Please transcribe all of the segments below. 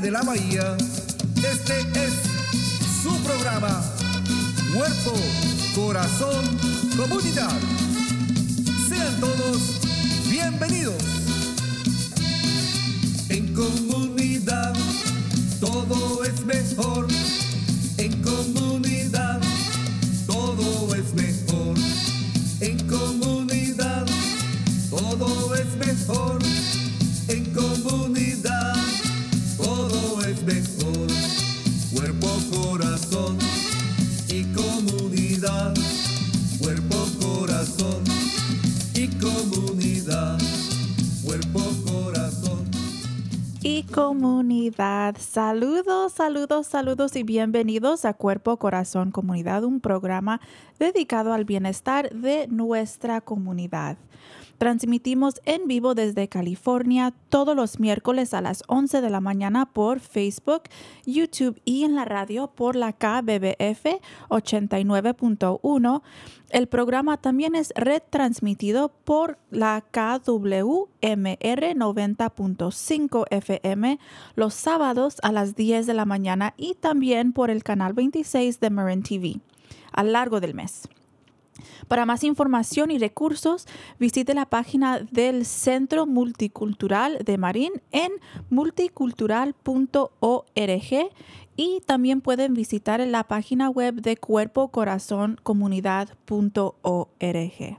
de la bahía, este es su programa. Cuerpo, corazón, comunidad. Sean todos bienvenidos. Saludos, saludos, saludos y bienvenidos a Cuerpo, Corazón, Comunidad, un programa dedicado al bienestar de nuestra comunidad. Transmitimos en vivo desde California todos los miércoles a las 11 de la mañana por Facebook, YouTube y en la radio por la KBBF 89.1. El programa también es retransmitido por la KWMR 90.5 FM los sábados a las 10 de la mañana y también por el canal 26 de Marin TV a lo largo del mes. Para más información y recursos, visite la página del Centro Multicultural de Marín en multicultural.org y también pueden visitar la página web de cuerpocorazoncomunidad.org.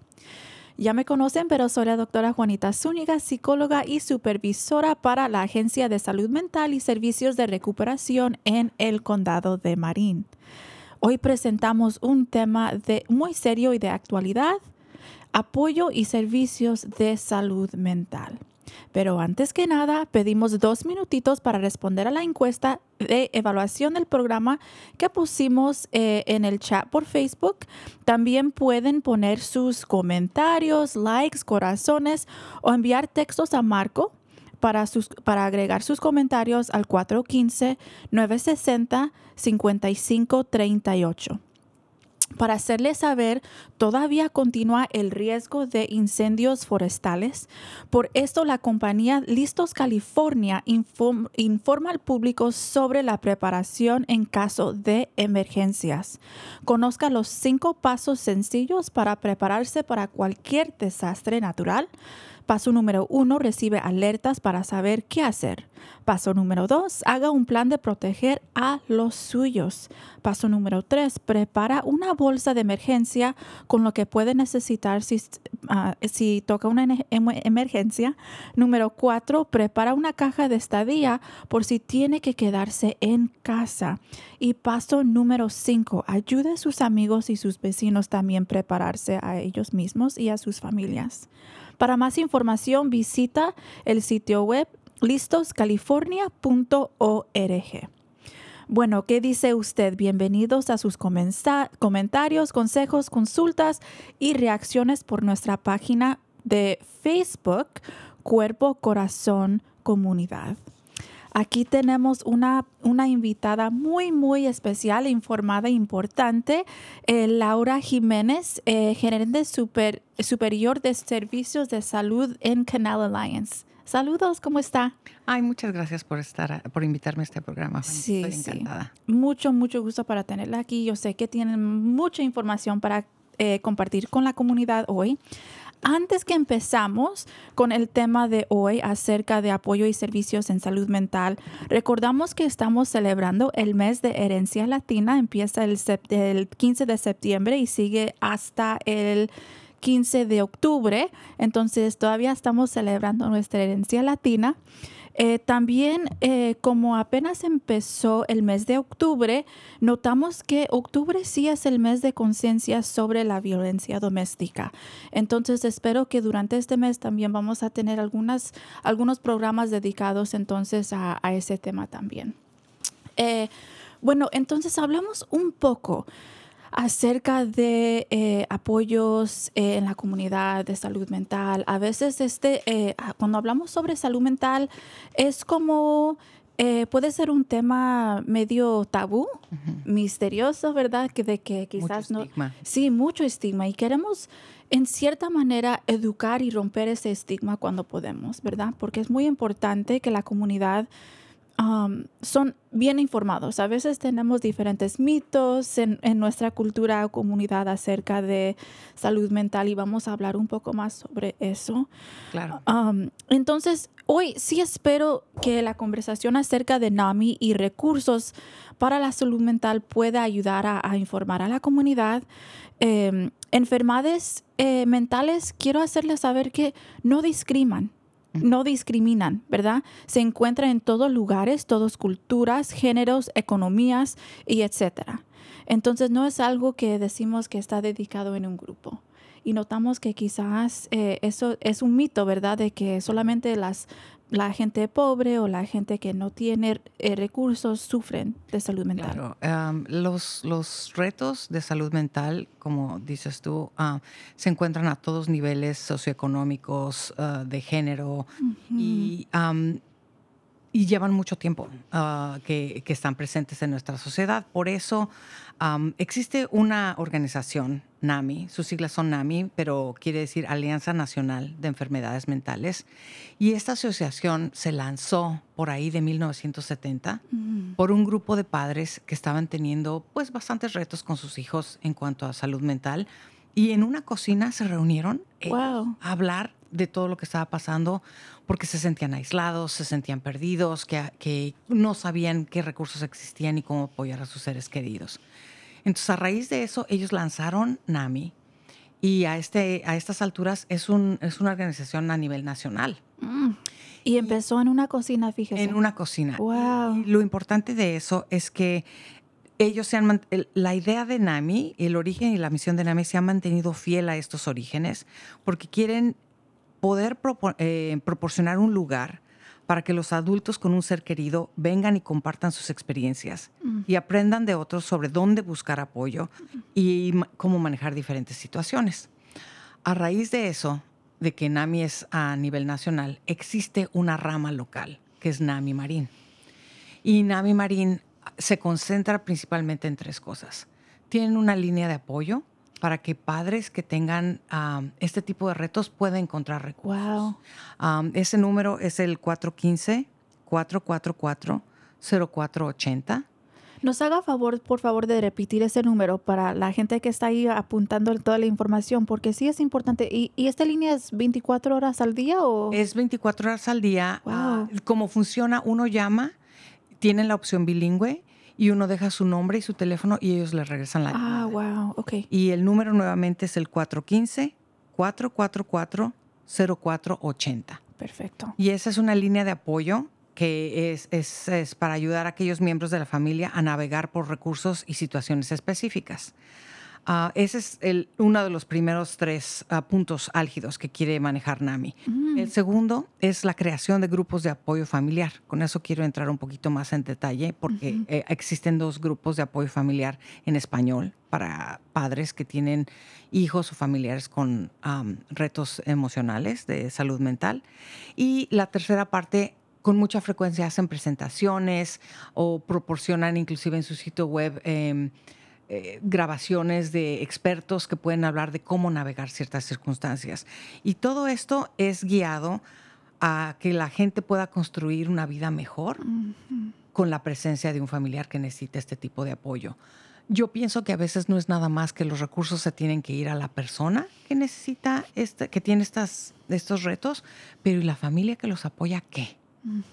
Ya me conocen, pero soy la doctora Juanita Zúñiga, psicóloga y supervisora para la Agencia de Salud Mental y Servicios de Recuperación en el Condado de Marín. Hoy presentamos un tema de muy serio y de actualidad, apoyo y servicios de salud mental. Pero antes que nada, pedimos dos minutitos para responder a la encuesta de evaluación del programa que pusimos eh, en el chat por Facebook. También pueden poner sus comentarios, likes, corazones o enviar textos a Marco para, sus, para agregar sus comentarios al 415-960-5538. Para hacerles saber, todavía continúa el riesgo de incendios forestales. Por esto, la compañía Listos California inform- informa al público sobre la preparación en caso de emergencias. Conozca los cinco pasos sencillos para prepararse para cualquier desastre natural. Paso número uno, recibe alertas para saber qué hacer. Paso número dos, haga un plan de proteger a los suyos. Paso número tres, prepara una bolsa de emergencia con lo que puede necesitar si, ah, toca una em- emergencia. Número cuatro, prepara una caja de estadía por si tiene que quedarse en casa. Y paso número cinco, ayude a sus amigos y sus vecinos también prepararse a ellos mismos y a sus familias. Para más información visita el sitio web listoscalifornia.org. Bueno, ¿qué dice usted? Bienvenidos a sus comentarios, consejos, consultas y reacciones por nuestra página de Facebook Cuerpo, Corazón, Comunidad. Aquí tenemos una, una invitada muy, muy especial, informada e importante, eh, Laura Jiménez, eh, gerente super- superior de servicios de salud en Canal Alliance. Saludos, ¿cómo está? Ay, muchas gracias por estar, por invitarme a este programa. Sí, Estoy sí. encantada. Mucho, mucho gusto para tenerla aquí. Yo sé que tienen mucha información para eh, compartir con la comunidad hoy. Antes que empezamos con el tema de hoy acerca de apoyo y servicios en salud mental, recordamos que estamos celebrando el mes de herencia latina. Empieza el, sep- el 15 de septiembre y sigue hasta el 15 de octubre, entonces todavía estamos celebrando nuestra herencia latina. Eh, también, eh, como apenas empezó el mes de octubre, notamos que octubre sí es el mes de conciencia sobre la violencia doméstica. Entonces, espero que durante este mes también vamos a tener algunos programas dedicados entonces a, a ese tema también. Eh, bueno, entonces hablamos un poco acerca de eh, apoyos eh, en la comunidad de salud mental. A veces este, eh, cuando hablamos sobre salud mental es como puede ser un tema medio tabú, misterioso, ¿verdad? Que de que quizás Mucho no. estigma. Sí, mucho estigma y queremos en cierta manera educar y romper ese estigma cuando podemos, ¿verdad? Porque es muy importante que la comunidad um, son bien informados. A veces tenemos diferentes mitos en, en nuestra cultura o comunidad acerca de salud mental y vamos a hablar un poco más sobre eso. Claro. Um, entonces, hoy sí espero que la conversación acerca de NAMI y recursos para la salud mental pueda ayudar a, a informar a la comunidad. Eh, enfermedades eh, mentales, quiero hacerles saber que no discriminan. No discriminan, ¿verdad? Se encuentran en todos lugares, todas culturas, géneros, economías y etcétera. Entonces no es algo que decimos que está dedicado en un grupo y notamos que quizás eh, eso es un mito, ¿verdad? De que solamente las, la gente pobre o la gente que no tiene eh, recursos sufren de salud mental. Claro, am, los, los retos de salud mental, como dices tú, ah, se encuentran a todos niveles socioeconómicos, ah, de género y, y llevan mucho tiempo ah, que, que están presentes en nuestra sociedad. Por eso existe una organización, NAMI, sus siglas son NAMI, pero quiere decir Alianza Nacional de Enfermedades Mentales. Y esta asociación se lanzó por ahí de 1970 por un grupo de padres que estaban teniendo pues bastantes retos con sus hijos en cuanto a salud mental. Y en una cocina se reunieron Wow. a hablar de todo lo que estaba pasando porque se sentían aislados, se sentían perdidos, que, que no sabían qué recursos existían y cómo apoyar a sus seres queridos. Entonces, a raíz de eso, ellos lanzaron NAMI y a, este, a estas alturas es, un, es una organización a nivel nacional, Mm. Y empezó en una cocina, fíjese. en una cocina. Wow. Y lo importante de eso es que ellos se han la idea de NAMI, el origen y la misión de NAMI se han mantenido fiel a estos orígenes porque quieren poder eh, proporcionar un lugar para que los adultos con un ser querido vengan y compartan sus experiencias y aprendan de otros sobre dónde buscar apoyo y cómo manejar diferentes situaciones. A raíz de eso, de que NAMI es a nivel nacional, existe una rama local, que es NAMI Marín. Y NAMI Marín se concentra principalmente en tres cosas. Tienen una línea de apoyo para que padres que tengan um, este tipo de retos puedan encontrar recursos. Wow. Um, ese número es el 415-444-0480. Nos haga favor, por favor, de repetir ese número para la gente que está ahí apuntando toda la información, porque sí es importante. ¿Y, y esta línea es 24 horas al día o...? Es 24 horas al día. Wow. Ah, ¿Cómo funciona? Uno llama, tienen la opción bilingüe y uno deja su nombre y su teléfono y ellos le regresan la ah, llamada. wow, ok. Y el número nuevamente es el 415-444-0480. Perfecto. Y esa es una línea de apoyo que es, es- es para ayudar a aquellos miembros de la familia a navegar por recursos y situaciones específicas. Ah, ese es el- uno de los primeros tres ah, puntos álgidos que quiere manejar NAMI. El segundo es la creación de grupos de apoyo familiar. Con eso quiero entrar un poquito más en detalle porque eh, existen dos grupos de apoyo familiar en español para padres que tienen hijos o familiares con retos emocionales de salud mental. Y la tercera parte con mucha frecuencia hacen presentaciones o proporcionan inclusive en su sitio web em, eh, grabaciones de expertos que pueden hablar de cómo navegar ciertas circunstancias. Y todo esto es guiado a que la gente pueda construir una vida mejor con la presencia de un familiar que necesita este tipo de apoyo. Yo pienso que a veces no es nada más que los recursos se tienen que ir a la persona que necesita, este, que tiene estas, estos retos, pero ¿y la familia que los apoya qué?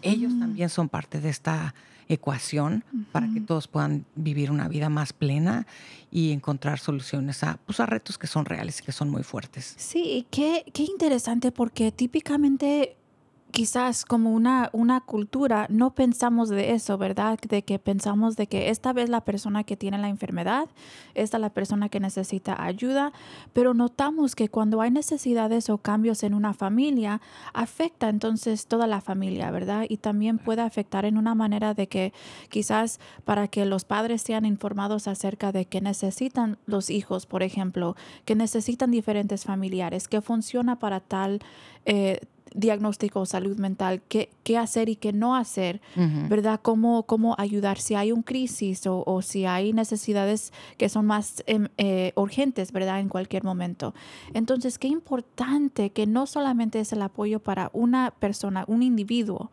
Ellos también son parte de esta ecuación para que todos puedan vivir una vida más plena y encontrar soluciones a, pues, a retos que son reales y que son muy fuertes. Sí, qué, qué interesante porque típicamente quizás como una, una cultura no pensamos de eso, ¿verdad? De que pensamos de que esta vez la persona que tiene la enfermedad, esta es la persona que necesita ayuda, pero notamos que cuando hay necesidades o cambios en una familia, afecta entonces toda la familia, ¿verdad? Y también puede afectar en una manera de que quizás para que los padres sean informados acerca de que necesitan los hijos, por ejemplo, que necesitan diferentes familiares, que funciona para tal... Eh, diagnóstico salud mental, qué, qué hacer y qué no hacer, ¿verdad? Cómo, cómo ayudar si hay un crisis o, o si hay necesidades que son más em, eh, urgentes, ¿verdad? En cualquier momento. Entonces, qué importante que no solamente es el apoyo para una persona, un individuo,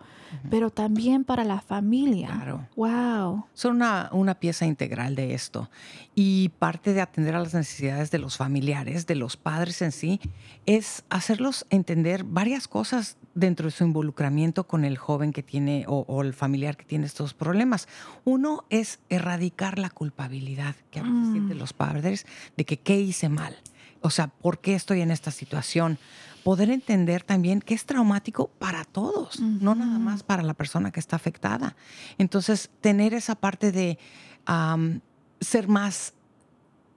pero también para la familia. Claro. Wow. Son una, una pieza integral de esto. Y parte de atender a las necesidades de los familiares, de los padres en sí, es hacerlos entender varias cosas dentro de su involucramiento con el joven que tiene o, o el familiar que tiene estos problemas. Uno es erradicar la culpabilidad que a veces sienten los padres de que qué hice mal. O sea, ¿por qué estoy en esta situación? Poder entender también que es traumático para todos, no nada más para la persona que está afectada. Entonces, tener esa parte de am, ser más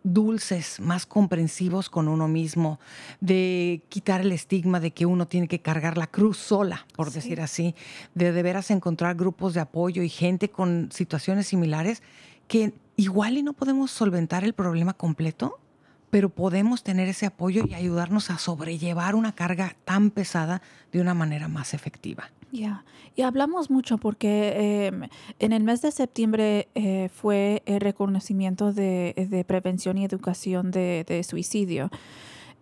dulces, más comprensivos con uno mismo, de quitar el estigma de que uno tiene que cargar la cruz sola, por Sí. decir así, de de veras encontrar grupos de apoyo y gente con situaciones similares que igual y no podemos solventar el problema completo, pero podemos tener ese apoyo y ayudarnos a sobrellevar una carga tan pesada de una manera más efectiva. Ya, y hablamos mucho porque em, en el mes de septiembre eh, fue el reconocimiento de, de prevención y educación de, de suicidio,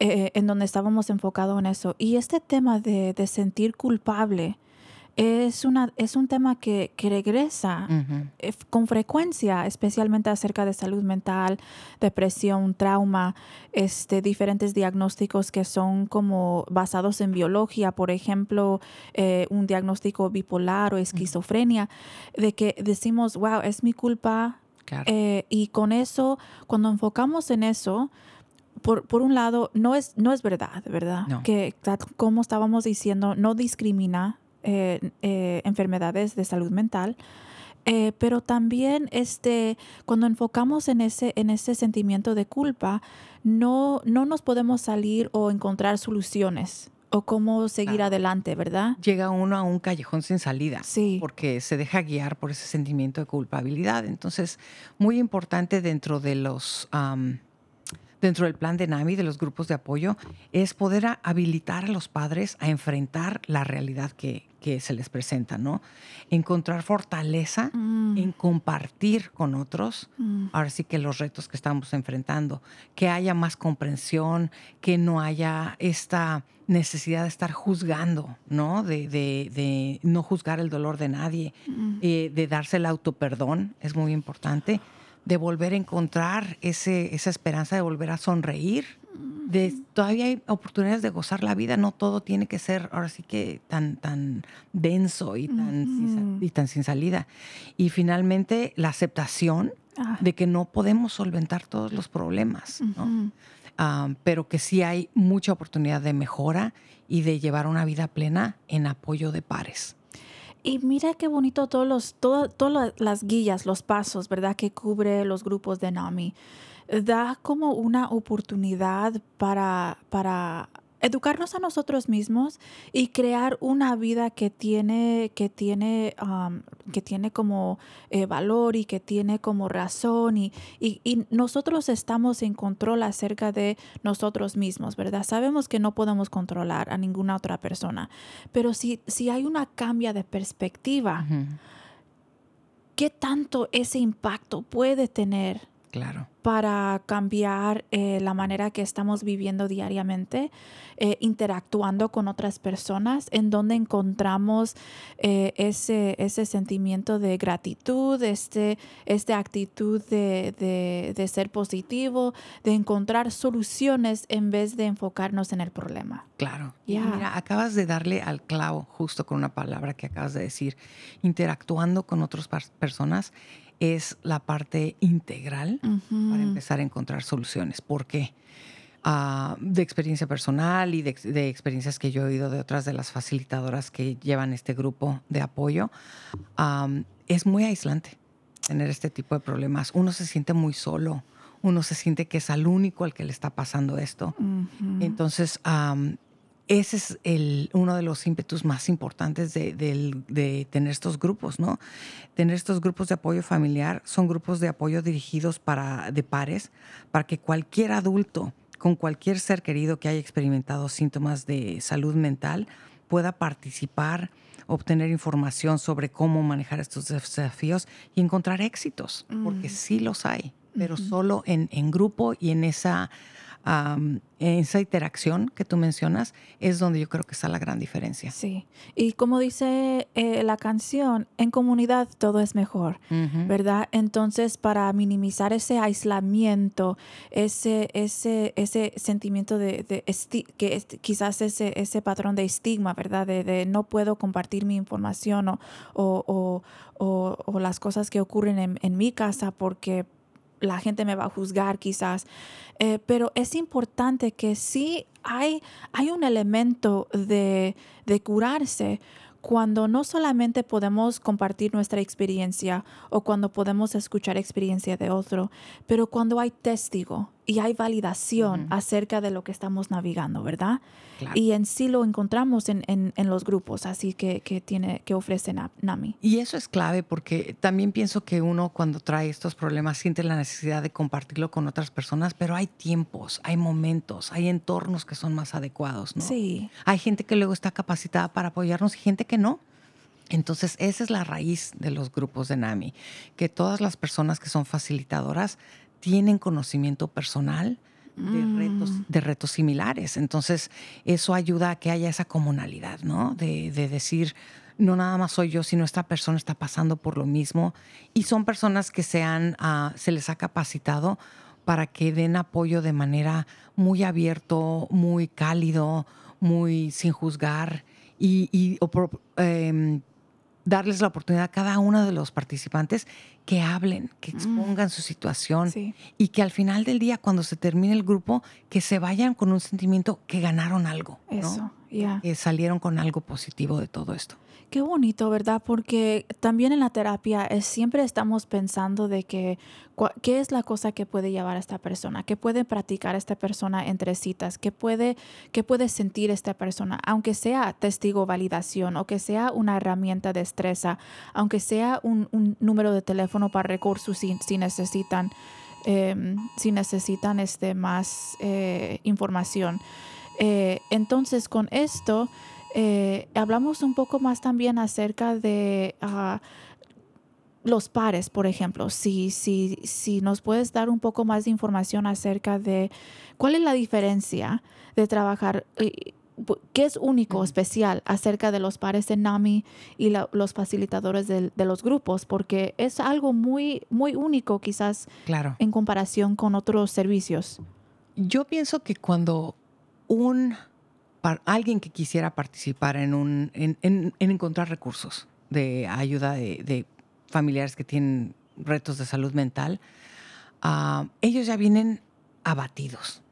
eh, en donde estábamos enfocados en eso. Y este tema de, de sentir culpable es, una, es un tema que, que regresa eh, con frecuencia, especialmente acerca de salud mental, depresión, trauma, este, diferentes diagnósticos que son como basados en biología, por ejemplo, eh, un diagnóstico bipolar o esquizofrenia, de que decimos, wow, es mi culpa. Claro. eh, y con eso, cuando enfocamos en eso, por, por un lado, no es, no es verdad, ¿verdad? No. Que, como estábamos diciendo, no discrimina eh, eh, enfermedades de salud mental. Eh, pero también este, cuando enfocamos en ese, en ese sentimiento de culpa, no, no nos podemos salir o encontrar soluciones o cómo seguir adelante, ¿verdad? Llega uno a un callejón sin salida. Sí. porque se deja guiar por ese sentimiento de culpabilidad. Entonces, muy importante dentro de los am, dentro del plan de NAMI, de los grupos de apoyo, es poder habilitar a los padres a enfrentar la realidad que, que se les presenta, ¿no? Encontrar fortaleza Mm, en compartir con otros, mm, ahora sí que los retos que estamos enfrentando, que haya más comprensión, que no haya esta necesidad de estar juzgando, ¿no? De, de- de no juzgar el dolor de nadie, mm. eh, de darse el autoperdón, es muy importante, de volver a encontrar ese, esa esperanza de volver a sonreír. De, todavía hay oportunidades de gozar la vida, no todo tiene que ser ahora sí que tan, tan denso y tan, sin, y tan sin salida. Y finalmente la aceptación Ah, de que no podemos solventar todos los problemas. Ah, pero que sí hay mucha oportunidad de mejora y de llevar una vida plena en apoyo de pares. Y mira qué bonito todos los, todo- todas las guías, los pasos, ¿verdad? Que cubre los grupos de NAMI. Da como una oportunidad para, para educarnos a nosotros mismos y crear una vida que tiene, que tiene, um, que tiene como eh, valor y que tiene como razón y, y, y nosotros estamos en control acerca de nosotros mismos, ¿verdad? Sabemos que no podemos controlar a ninguna otra persona, pero si, si hay una cambia de perspectiva. ¿qué tanto ese impacto puede tener Claro. para cambiar eh, la manera que estamos viviendo diariamente, eh, interactuando con otras personas, en donde encontramos eh, ese, ese sentimiento de gratitud, este, esta actitud de, de- de ser positivo, de encontrar soluciones en vez de enfocarnos en el problema. Claro. Y Ya. mira, acabas de darle al clavo justo con una palabra que acabas de decir. Interactuando con otras personas es la parte integral para empezar a encontrar soluciones. ¿Por qué? Ah, de experiencia personal y de, ex- de experiencias que yo he oído de otras de las facilitadoras que llevan este grupo de apoyo, es muy aislante tener este tipo de problemas. Uno se siente muy solo, uno se siente que es al único al que le está pasando esto. Entonces, ese es el, uno de los ímpetus más importantes de, tener estos grupos, ¿no? Tener estos grupos de apoyo familiar son grupos de apoyo dirigidos para, de pares para que cualquier adulto con cualquier ser querido que haya experimentado síntomas de salud mental pueda participar, obtener información sobre cómo manejar estos desafíos y encontrar éxitos, porque sí los hay, pero solo en, en grupo y en esa, en esa interacción que tú mencionas es donde yo creo que está la gran diferencia. Sí, y como dice eh, la canción, en comunidad todo es mejor. ¿verdad? Entonces, para minimizar ese aislamiento, ese, ese, ese sentimiento de, que es- quizás ese, ese patrón de estigma, ¿verdad? De, de no puedo compartir mi información o, o, o- o- o las cosas que ocurren en, en mi casa porque la gente me va a juzgar quizás. Eh, pero es importante que sí hay, hay un elemento de, de curarse cuando no solamente podemos compartir nuestra experiencia o cuando podemos escuchar experiencia de otro, pero cuando hay testigo y hay validación acerca de lo que estamos navegando, ¿verdad? Claro. Y en sí lo encontramos en, en- en los grupos, así que, que, tiene, que ofrece Na- NAMI. Y eso es clave porque también pienso que uno cuando trae estos problemas siente la necesidad de compartirlo con otras personas, pero hay tiempos, hay momentos, hay entornos que son más adecuados, ¿no? Sí, Hay gente que luego está capacitada para apoyarnos y gente que no. Entonces, esa es la raíz de los grupos de NAMI, que todas las personas que son facilitadoras tienen conocimiento personal de retos, de retos similares. Entonces, eso ayuda a que haya esa comunalidad, ¿no? De, de decir, no nada más soy yo, sino esta persona está pasando por lo mismo. Y son personas que se, han, ah, se les ha capacitado para que den apoyo de manera muy abierto, muy cálido, muy sin juzgar y, em, darles la oportunidad a cada uno de los participantes que hablen, que expongan su situación sí. y que al final del día, cuando se termine el grupo, que se vayan con un sentimiento que ganaron algo, ¿no? Eso, que salieron con algo positivo de todo esto. Qué bonito, ¿verdad? Porque también en la terapia siempre estamos pensando de que qué es la cosa que puede llevar a esta persona, qué puede practicar esta persona entre citas, qué puede, qué puede sentir esta persona, aunque sea testigo validación o que sea una herramienta de destreza, aunque sea un, un número de teléfono para recursos si, si necesitan, em, si necesitan este, más eh, información. Eh, entonces, con esto, eh, hablamos un poco más también acerca de ah, los pares, por ejemplo. Si, si, si nos puedes dar un poco más de información acerca de cuál es la diferencia de trabajar, eh, qué es único, especial acerca de los pares en NAMI y la- los facilitadores del- de, los grupos, porque es algo muy, muy único quizás Claro. en comparación con otros servicios. Yo pienso que cuando un alguien que quisiera participar en un en, en- en encontrar recursos de ayuda de, de familiares que tienen retos de salud mental, ah, ellos ya vienen abatidos,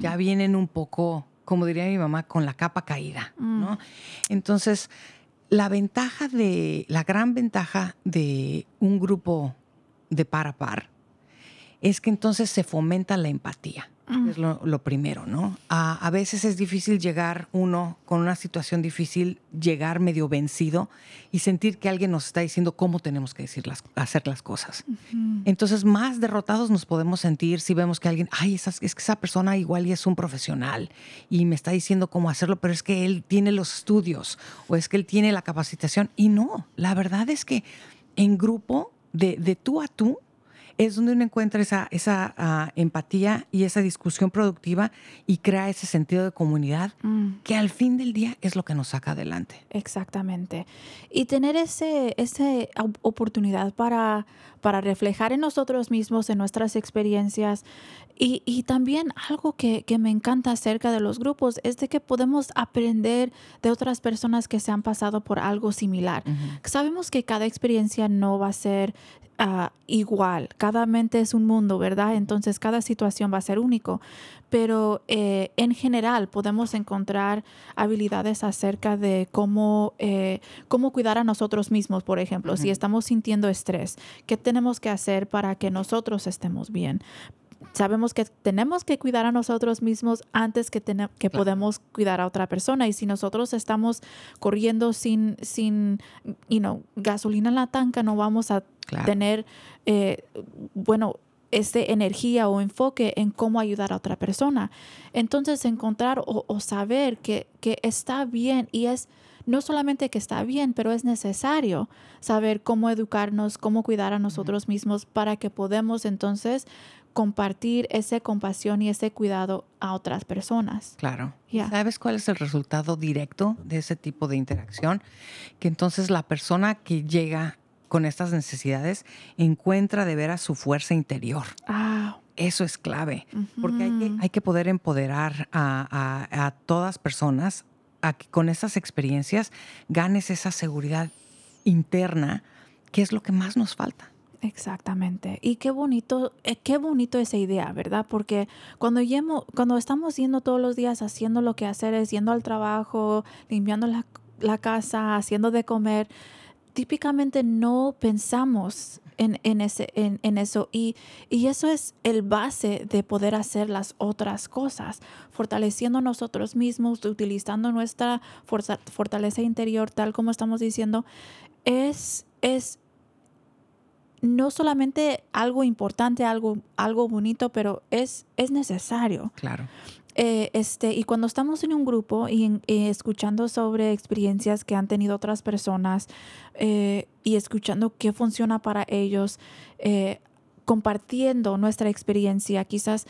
ya vienen un poco, como diría mi mamá, con la capa caída, ¿no? Entonces, la ventaja de, la gran ventaja de un grupo de par a par es que entonces se fomenta la empatía. Es lo, lo primero, ¿no? A, a veces es difícil llegar uno con una situación difícil, llegar medio vencido y sentir que alguien nos está diciendo cómo tenemos que decir las, hacer las cosas. Entonces, más derrotados nos podemos sentir si vemos que alguien, ay, esa- es que esa persona igual y es un profesional y me está diciendo cómo hacerlo, pero es que él tiene los estudios o es que él tiene la capacitación. Y no, la verdad es que en grupo, de, de tú a tú, es donde uno encuentra esa, esa ah, empatía y esa discusión productiva y crea ese sentido de comunidad Mm. que al fin del día es lo que nos saca adelante. Exactamente. Y tener ese, ese op- oportunidad para, para reflejar en nosotros mismos, en nuestras experiencias. Y, y también algo que, que me encanta acerca de los grupos es de que podemos aprender de otras personas que se han pasado por algo similar. Sabemos que cada experiencia no va a ser ah, igual, cada mente es un mundo, ¿verdad? Entonces cada situación va a ser único, pero eh, en general podemos encontrar habilidades acerca de cómo, eh, cómo cuidar a nosotros mismos, por ejemplo, si estamos sintiendo estrés, ¿qué tenemos que hacer para que nosotros estemos bien? Sabemos que tenemos que cuidar a nosotros mismos antes que, que Claro. podemos cuidar a otra persona. Y si nosotros estamos corriendo sin, sin you know, gasolina en la tanca, no vamos a Claro. tener, eh, bueno, esta energía o enfoque en cómo ayudar a otra persona. Entonces, encontrar o, o saber que, que está bien y es no solamente que está bien, pero es necesario saber cómo educarnos, cómo cuidar a nosotros mismos para que podamos entonces compartir esa compasión y ese cuidado a otras personas. Claro. Ya. ¿Sabes cuál es el resultado directo de ese tipo de interacción? Que entonces la persona que llega con estas necesidades encuentra de veras su fuerza interior. Ah, Eso es clave, porque hay que, hay que poder empoderar a, a- a todas personas a que con estas experiencias ganes esa seguridad interna, que es lo que más nos falta. Exactamente. Y qué bonito, eh, qué bonito esa idea, ¿verdad? Porque cuando, cuando estamos yendo todos los días haciendo lo que hacer es yendo al trabajo, limpiando la, la casa, haciendo de comer, típicamente no pensamos en, en ese, en, en eso. Y, y eso es el base de poder hacer las otras cosas, fortaleciendo nosotros mismos, utilizando nuestra fortaleza interior, tal como estamos diciendo, es, es no solamente algo importante, algo, algo bonito, pero es, es necesario. Claro. Eh, este, y cuando estamos en un grupo y, escuchando sobre experiencias que han tenido otras personas eh, y escuchando qué funciona para ellos, eh, compartiendo nuestra experiencia, quizás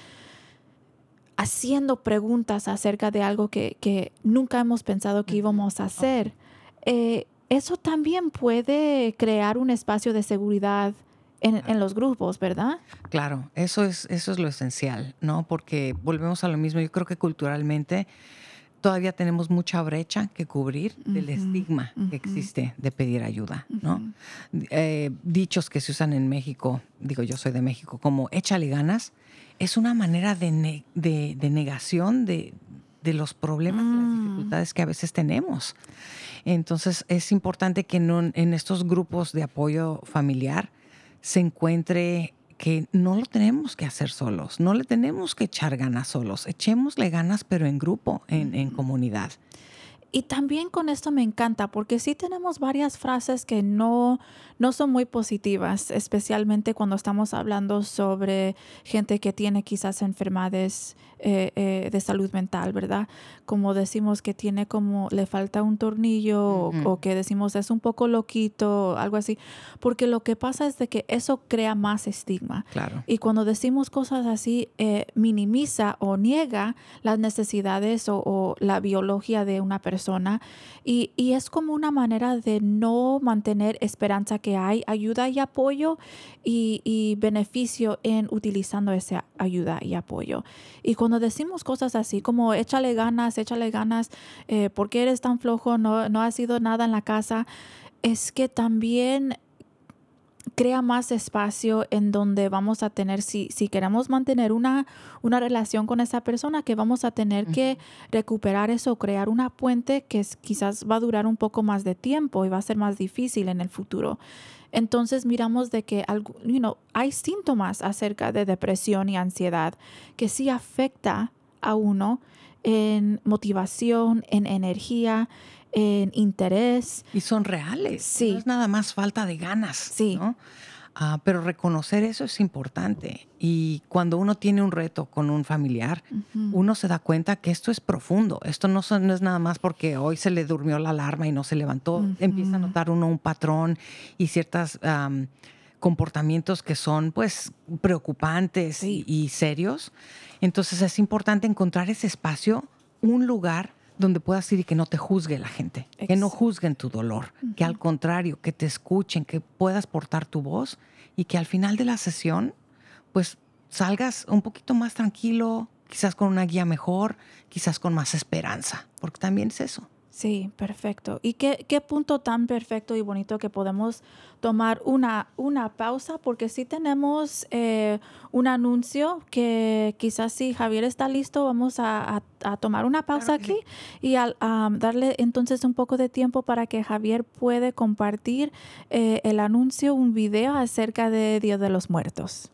haciendo preguntas acerca de algo que, que nunca hemos pensado que íbamos a hacer, eso también puede crear un espacio de seguridad en, en los grupos, ¿verdad? Claro, eso es, eso es lo esencial, ¿no? Porque volvemos a lo mismo. Yo creo que culturalmente todavía tenemos mucha brecha que cubrir del estigma que existe de pedir ayuda, ¿no? Eh, dichos que se usan en México, digo yo soy de México, como échale ganas, es una manera de, ne- de- de negación de, de los problemas y las Mm. dificultades que a veces tenemos. Entonces es importante que no- en estos grupos de apoyo familiar se encuentre que no lo tenemos que hacer solos, no le tenemos que echar ganas solos, echémosle ganas pero en grupo, en, en comunidad. Y también con esto me encanta porque sí tenemos varias frases que no, no son muy positivas, especialmente cuando estamos hablando sobre gente que tiene quizás enfermedades eh, eh, de salud mental, ¿verdad? Como decimos que tiene como, le falta un tornillo o- que decimos es un poco loquito, algo así, porque lo que pasa es de que eso crea más estigma. Claro. Y cuando decimos cosas así, eh, minimiza o niega las necesidades o, o la biología de una persona. Y, y es como una manera de no mantener esperanza que hay ayuda y apoyo y, y beneficio en utilizando esa ayuda y apoyo. Y cuando decimos cosas así como échale ganas, échale ganas, eh, ¿por qué eres tan flojo? No, no ha sido nada en la casa. Es que también crea más espacio en donde vamos a tener, si, si queremos mantener una, una relación con esa persona, que vamos a tener que recuperar eso, crear una puente que es- quizás va a durar un poco más de tiempo y va a ser más difícil en el futuro. Entonces miramos de que you know, hay síntomas acerca de depresión y ansiedad que sí afecta a uno en motivación, en energía, en interés. Y son reales. Sí. No es nada más falta de ganas. Sí. ¿no? Ah, pero reconocer eso es importante. Y cuando uno tiene un reto con un familiar, uno se da cuenta que esto es profundo. Esto no, son- no es nada más porque hoy se le durmió la alarma y no se levantó. Empieza a notar uno un patrón y ciertas am, comportamientos que son pues preocupantes y, y serios. Entonces es importante encontrar ese espacio, un lugar donde puedas ir y que no te juzgue la gente, que no juzguen tu dolor, que al contrario, que te escuchen, que puedas portar tu voz y que al final de la sesión, pues salgas un poquito más tranquilo, quizás con una guía mejor, quizás con más esperanza, porque también es eso. Sí, perfecto. ¿Y qué, qué punto tan perfecto y bonito que podemos tomar una, una pausa? Porque sí tenemos eh, un anuncio que quizás si Javier está listo, vamos a, a- a tomar una pausa Claro aquí y al, a darle entonces un poco de tiempo para que Javier puede compartir eh, el anuncio, un video acerca de Día de los Muertos.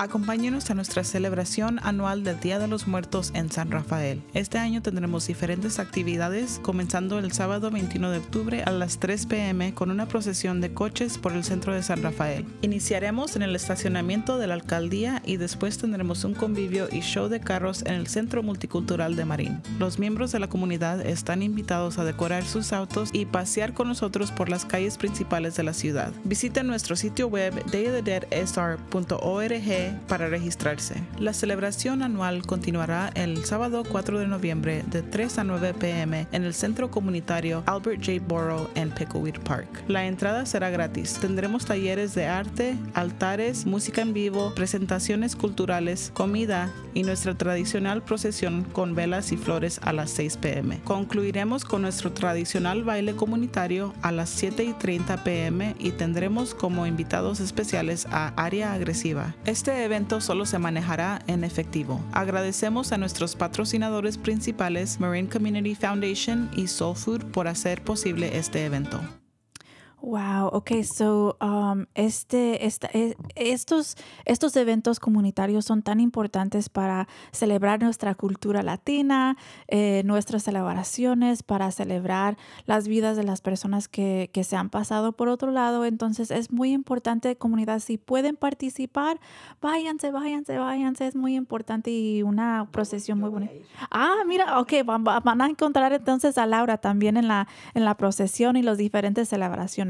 Acompáñenos a nuestra celebración anual del Día de los Muertos en San Rafael. Este año tendremos diferentes actividades, comenzando el sábado 21 de octubre a las 3 pm con una procesión de coches por el centro de San Rafael. Iniciaremos en el estacionamiento de la alcaldía y después tendremos un convivio y show de carros en el Centro Multicultural de Marín. Los miembros de la comunidad están invitados a decorar sus autos y pasear con nosotros por las calles principales de la ciudad. Visiten nuestro sitio web dayofthedeadsr.org para registrarse. La celebración anual continuará el sábado 4 de noviembre de 3 a 9 pm en el centro comunitario Albert J. Borough en Pickleweed Park. La entrada será gratis. Tendremos talleres de arte, altares, música en vivo, presentaciones culturales, comida y nuestra tradicional procesión con velas y flores a las 6 pm. Concluiremos con nuestro tradicional baile comunitario a las 7 y 30 pm y tendremos como invitados especiales a Área Agresiva. Este evento solo se manejará en efectivo. Agradecemos a nuestros patrocinadores principales Marine Community Foundation y Soul Food por hacer posible este evento. Wow, okay, so um, este, esta- e- estos, estos eventos comunitarios son tan importantes para celebrar nuestra cultura latina, eh, nuestras celebraciones, para celebrar las vidas de las personas que, que se han pasado por otro lado. Entonces es muy importante, comunidad, si pueden participar, váyanse, váyanse, váyanse, es muy importante y una procesión muy bonita. Ah, mira, ok, van, va- van a encontrar entonces a Laura también en la, en la procesión y las diferentes celebraciones.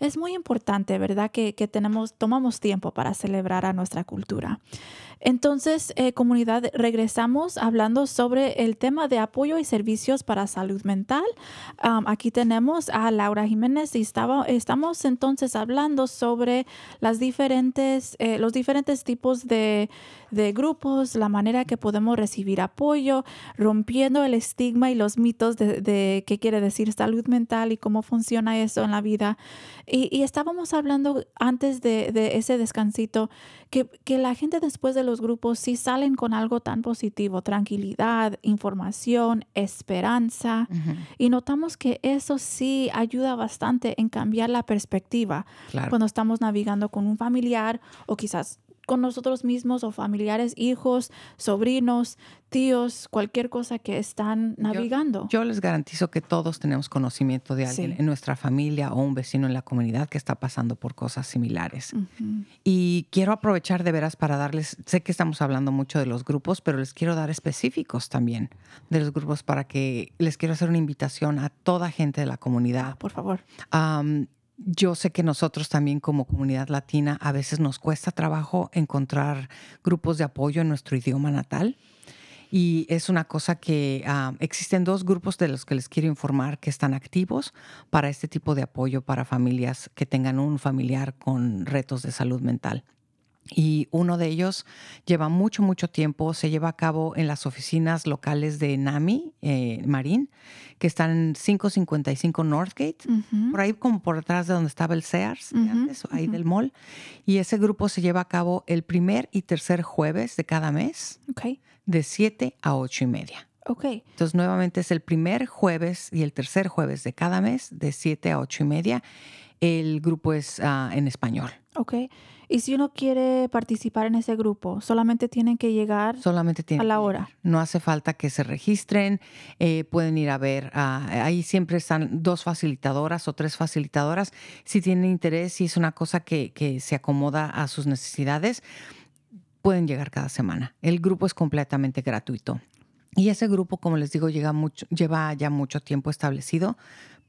Es muy importante, ¿verdad? Que, que tenemos, tomamos tiempo para celebrar a nuestra cultura. Entonces, eh, comunidad, regresamos hablando sobre el tema de apoyo y servicios para salud mental. Um, aquí tenemos a Laura Jiménez y estaba, estamos entonces hablando sobre las diferentes, eh, los diferentes tipos de, de grupos, la manera que podemos recibir apoyo, rompiendo el estigma y los mitos de, de qué quiere decir salud mental y cómo funciona eso en la vida. Y, y estábamos hablando antes de, de ese descansito que, que la gente después de los grupos sí salen con algo tan positivo, tranquilidad, información, esperanza. Y notamos que eso sí ayuda bastante en cambiar la perspectiva Claro. cuando estamos navegando con un familiar o quizás con nosotros mismos o familiares, hijos, sobrinos, tíos, cualquier cosa que están navegando. Yo les garantizo que todos tenemos conocimiento de alguien Sí. en nuestra familia o un vecino en la comunidad que está pasando por cosas similares. Y quiero aprovechar de veras para darles, sé que estamos hablando mucho de los grupos, pero les quiero dar específicos también de los grupos para que les quiero hacer una invitación a toda gente de la comunidad. Por favor. Yo sé que nosotros también como comunidad latina a veces nos cuesta trabajo encontrar grupos de apoyo en nuestro idioma natal. Y es una cosa que ah, existen dos grupos de los que les quiero informar que están activos para este tipo de apoyo para familias que tengan un familiar con retos de salud mental. Y uno de ellos lleva mucho, mucho tiempo, se lleva a cabo en las oficinas locales de NAMI, eh, Marín, que están en 555 Northgate, Ujú. por ahí como por detrás de donde estaba el Sears, antes, ahí del mall. Y ese grupo se lleva a cabo el primer y tercer jueves de cada mes, de 7 a 8 y media. Ok. Entonces, nuevamente es el primer jueves y el tercer jueves de cada mes, de 7 a 8 y media. El grupo es ah, en español. Ok. Y si uno quiere participar en ese grupo, solamente tienen que llegar Solamente tienen a la hora. No hace falta que se registren. eh, pueden ir a ver. ah, ahí siempre están dos facilitadoras o tres facilitadoras. Si tienen interés y es una cosa que, que se acomoda a sus necesidades, pueden llegar cada semana. El grupo es completamente gratuito. Y ese grupo, como les digo, llega mucho, lleva ya mucho tiempo establecido,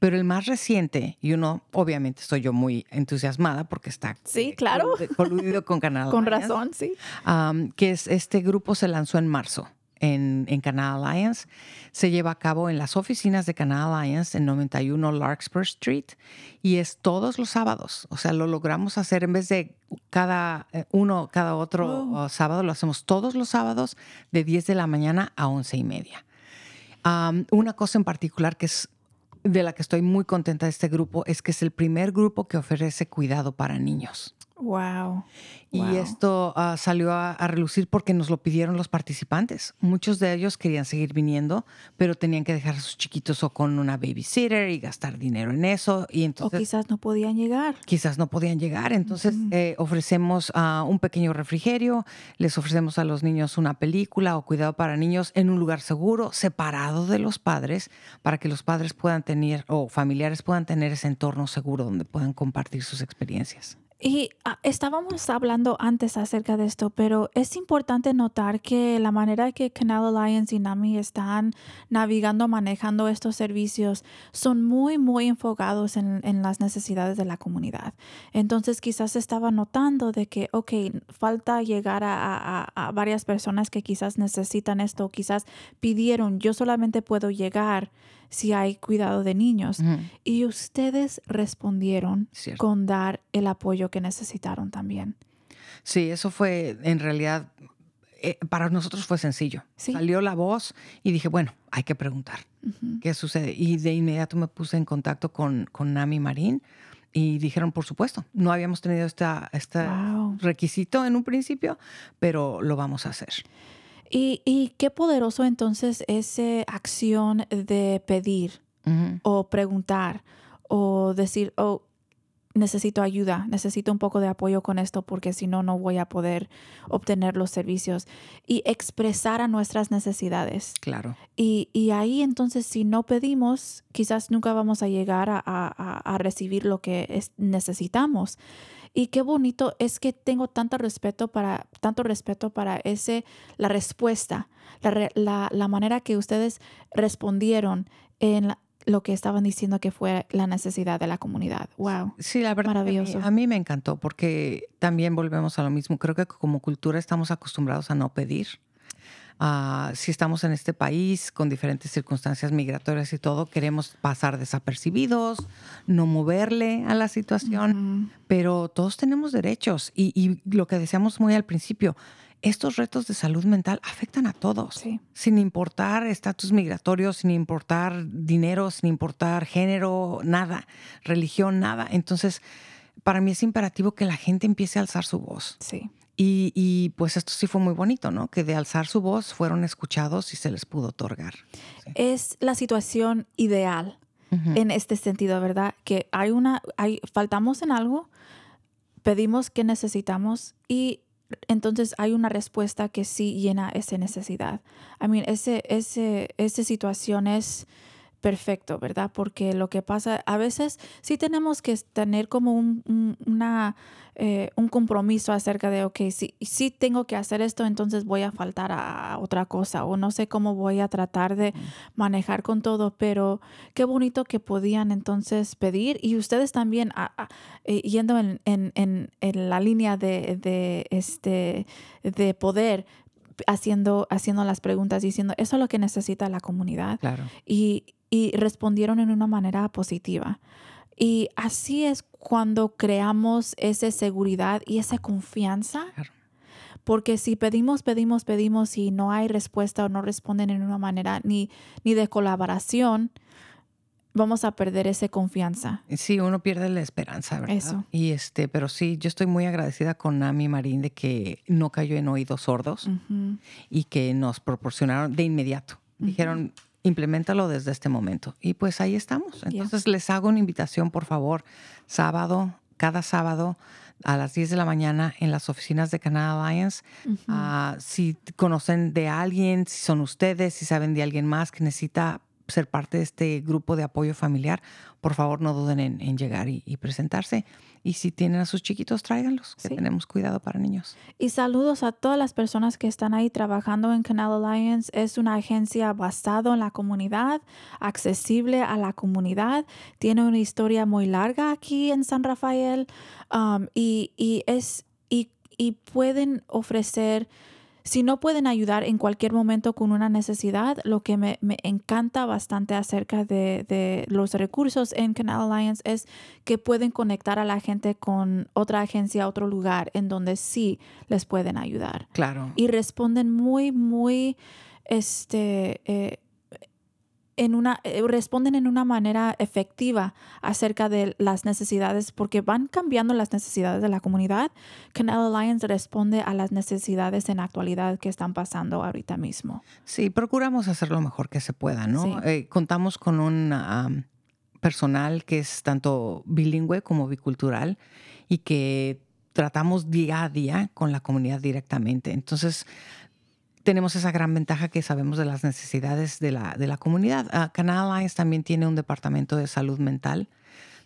pero el más reciente, y uno, obviamente estoy yo muy entusiasmada porque está Sí, eh, claro. colu- coludido con Canal Con Alliance, razón, sí. um, que es este grupo se lanzó en marzo en, en Canal Alliance. Se lleva a cabo en las oficinas de Canal Alliance en 91 Larkspur Street y es todos los sábados. O sea, lo logramos hacer en vez de cada eh, uno, cada otro Oh. uh, sábado, lo hacemos todos los sábados de 10 de la mañana a 11 y media. Um, una cosa en particular que es de la que estoy muy contenta de este grupo es que es el primer grupo que ofrece cuidado para niños. Wow. Y Wow. esto ah, salió a, a relucir porque nos lo pidieron los participantes. Muchos de ellos querían seguir viniendo, pero tenían que dejar a sus chiquitos o con una babysitter y gastar dinero en eso. Y O entonces quizás no podían llegar. quizás no podían llegar. Entonces eh, ofrecemos ah, un pequeño refrigerio, les ofrecemos a los niños una película o cuidado para niños en un lugar seguro, separado de los padres, para que los padres puedan tener o familiares puedan tener ese entorno seguro donde puedan compartir sus experiencias. Y ah, estábamos hablando antes acerca de esto, pero es importante notar que la manera que Canal Alliance y NAMI están navegando, manejando estos servicios, son muy, muy enfocados en, las necesidades de la comunidad. Entonces quizás estaba notando de que, ok, falta llegar a, a- a varias personas que quizás necesitan esto, quizás pidieron, yo solamente puedo llegar si hay cuidado de niños. Y ustedes respondieron Cierto. con dar el apoyo que necesitaron también. Sí, eso fue en realidad, eh, para nosotros fue sencillo. Sí. Salió la voz y dije, bueno, hay que preguntar qué sucede. Y de inmediato me puse en contacto con, con Nami Marín y dijeron, por supuesto, no habíamos tenido esta, este Wow. requisito en un principio, pero lo vamos a hacer. Y, y qué poderoso entonces esa acción de pedir o preguntar o decir, oh, necesito ayuda, necesito un poco de apoyo con esto porque si no, no voy a poder obtener los servicios y expresar a nuestras necesidades. Claro. Y, y ahí entonces si no pedimos, quizás nunca vamos a llegar a, a- a- a recibir lo que es- necesitamos. Y qué bonito es que tengo tanto respeto para, tanto respeto para ese, la respuesta, la, la, la manera que ustedes respondieron en la- lo que estaban diciendo que fue la necesidad de la comunidad. Wow. Sí, la verdad. que a mí- Maravilloso. A mí, me encantó porque también volvemos a lo mismo. Creo que como cultura estamos acostumbrados a no pedir. Ah, si estamos en este país con diferentes circunstancias migratorias y todo, queremos pasar desapercibidos, no moverle a la situación, pero todos tenemos derechos y, y lo que decíamos muy al principio, estos retos de salud mental afectan a todos, Sí. sin importar estatus migratorio, sin importar dinero, sin importar género, nada, religión, nada. Entonces, para mí es imperativo que la gente empiece a alzar su voz. Sí. Y, y, pues esto sí fue muy bonito, ¿no? Que de alzar su voz fueron escuchados y se les pudo otorgar. Es la situación ideal. En este sentido, ¿verdad? Que hay una, hay, faltamos en algo, pedimos que necesitamos y entonces hay una respuesta que sí llena esa necesidad. I mean, ese, ese, esa situación es perfecto, ¿verdad? Porque lo que pasa, a veces sí tenemos que tener como un, un- una, eh, un compromiso acerca de, ok, si, si tengo que hacer esto, entonces voy a faltar a otra cosa o no sé cómo voy a tratar de manejar con todo, pero qué bonito que podían entonces pedir y ustedes también a- a- eh, yendo en, en- en- en la línea de, de, este, de poder haciendo, haciendo las preguntas, diciendo, eso es lo que necesita la comunidad Claro. y, y respondieron en una manera positiva. Y así es cuando creamos esa seguridad y esa confianza. Claro. Porque si pedimos, pedimos, pedimos y no hay respuesta o no responden en una manera ni, ni de colaboración, vamos a perder esa confianza. Sí, uno pierde la esperanza, ¿verdad? Eso. Y este, pero sí, yo estoy muy agradecida con Nami Marín de que no cayó en oídos sordos Ujú. y que nos proporcionaron de inmediato. Dijeron, implementalo desde este momento. Y pues ahí estamos. Entonces les hago una invitación, por favor, sábado, cada sábado a las 10 de la mañana en las oficinas de Canal Alliance. Ah, si conocen de alguien, si son ustedes, si saben de alguien más que necesita ser parte de este grupo de apoyo familiar, por favor no duden en, en llegar y, y presentarse. Y si tienen a sus chiquitos, tráiganlos, que Sí. tenemos cuidado para niños. Y saludos a todas las personas que están ahí trabajando en Canal Alliance. Es una agencia basada en la comunidad, accesible a la comunidad. Tiene una historia muy larga aquí en San Rafael um, y, y es y, y pueden ofrecer. Si no pueden ayudar en cualquier momento con una necesidad, lo que me, me encanta bastante acerca de, de los recursos en Canal Alliance es que pueden conectar a la gente con otra agencia, otro lugar en donde sí les pueden ayudar. Claro. Y responden muy, muy, este, eh, en una, eh, responden en una manera efectiva acerca de las necesidades, porque van cambiando las necesidades de la comunidad. Canal Alliance responde a las necesidades en la actualidad que están pasando ahorita mismo. Sí, procuramos hacer lo mejor que se pueda, ¿no? Sí. Eh, contamos con un personal que es tanto bilingüe como bicultural y que tratamos día a día con la comunidad directamente. Entonces, tenemos esa gran ventaja que sabemos de las necesidades de la, de la comunidad. Ah, Canal Alliance también tiene un departamento de salud mental